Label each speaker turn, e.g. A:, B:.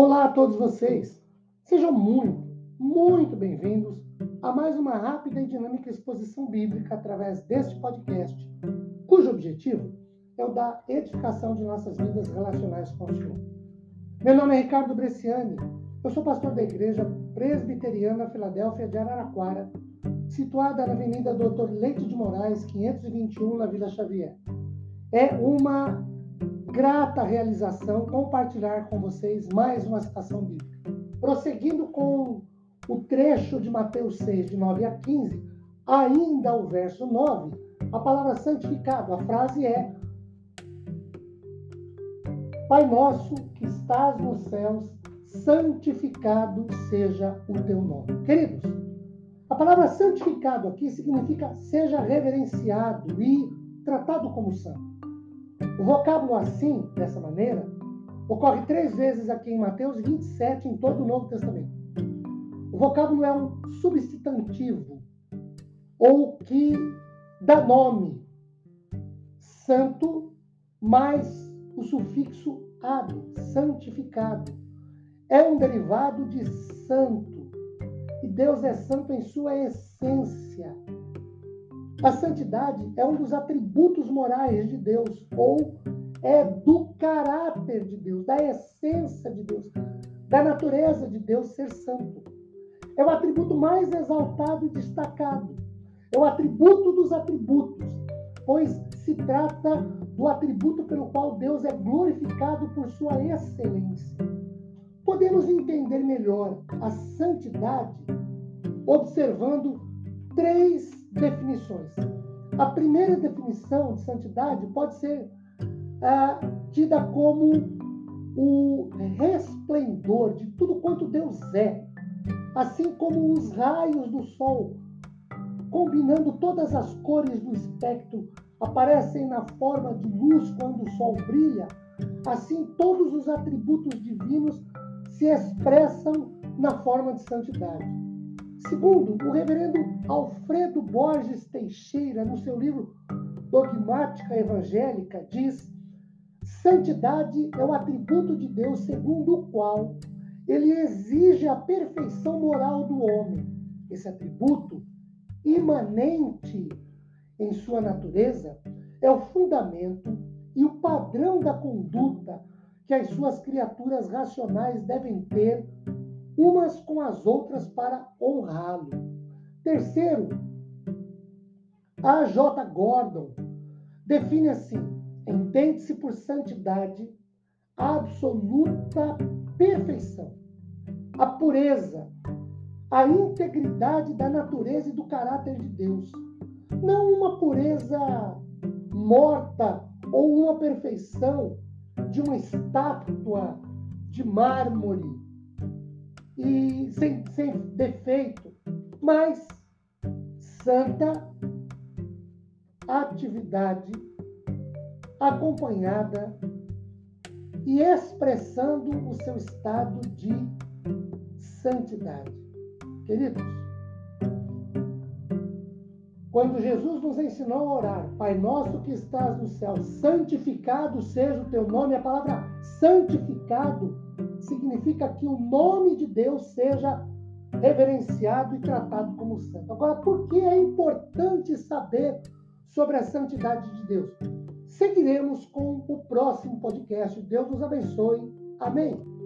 A: Olá a todos vocês. Sejam muito, muito bem-vindos a mais uma rápida e dinâmica exposição bíblica através deste podcast, cujo objetivo é o da edificação de nossas vidas relacionais com o Senhor. Meu nome é Ricardo Bresciani, eu sou pastor da Igreja Presbiteriana Filadélfia de Araraquara, situada na Avenida Doutor Leite de Moraes, 521, na Vila Xavier. É uma grata realização compartilhar com vocês mais uma citação bíblica. Prosseguindo com o trecho de Mateus 6, de 9 a 15, ainda o verso 9, a palavra santificado, a frase é: Pai nosso que estás nos céus, santificado seja o teu nome. Queridos, a palavra santificado aqui significa seja reverenciado e tratado como santo. O vocábulo assim, dessa maneira, ocorre três vezes aqui em Mateus 27, em todo o Novo Testamento. O vocábulo é um substantivo, ou que dá nome, santo, mais o sufixo ado, santificado. É um derivado de santo. E Deus é santo em sua essência. A santidade é um dos atributos morais de Deus, ou é do caráter de Deus, da essência de Deus, da natureza de Deus ser santo. É o atributo mais exaltado e destacado. É o atributo dos atributos, pois se trata do atributo pelo qual Deus é glorificado por sua excelência. Podemos entender melhor a santidade observando três definições. A primeira definição de santidade pode ser ah, tida como o resplendor de tudo quanto Deus é, assim como os raios do sol, combinando todas as cores do espectro, aparecem na forma de luz quando o sol brilha, assim todos os atributos divinos se expressam na forma de santidade. Segundo, o reverendo Alfredo Borges Teixeira, no seu livro Dogmática Evangélica, diz: santidade é o atributo de Deus segundo o qual ele exige a perfeição moral do homem. Esse atributo, imanente em sua natureza, é o fundamento e o padrão da conduta que as suas criaturas racionais devem ter umas com as outras para honrá-lo. Terceiro, a J. Gordon define assim: entende-se por santidade a absoluta perfeição, a pureza, a integridade da natureza e do caráter de Deus. Não uma pureza morta ou uma perfeição de uma estátua de mármore e sem, sem defeito, mas santa atividade acompanhada e expressando o seu estado de santidade. Queridos, quando Jesus nos ensinou a orar, Pai nosso que estás no céu, santificado seja o teu nome, a palavra santificado significa que o nome de Deus seja reverenciado e tratado como santo. Agora, por que é importante saber sobre a santidade de Deus? Seguiremos com o próximo podcast. Deus nos abençoe. Amém.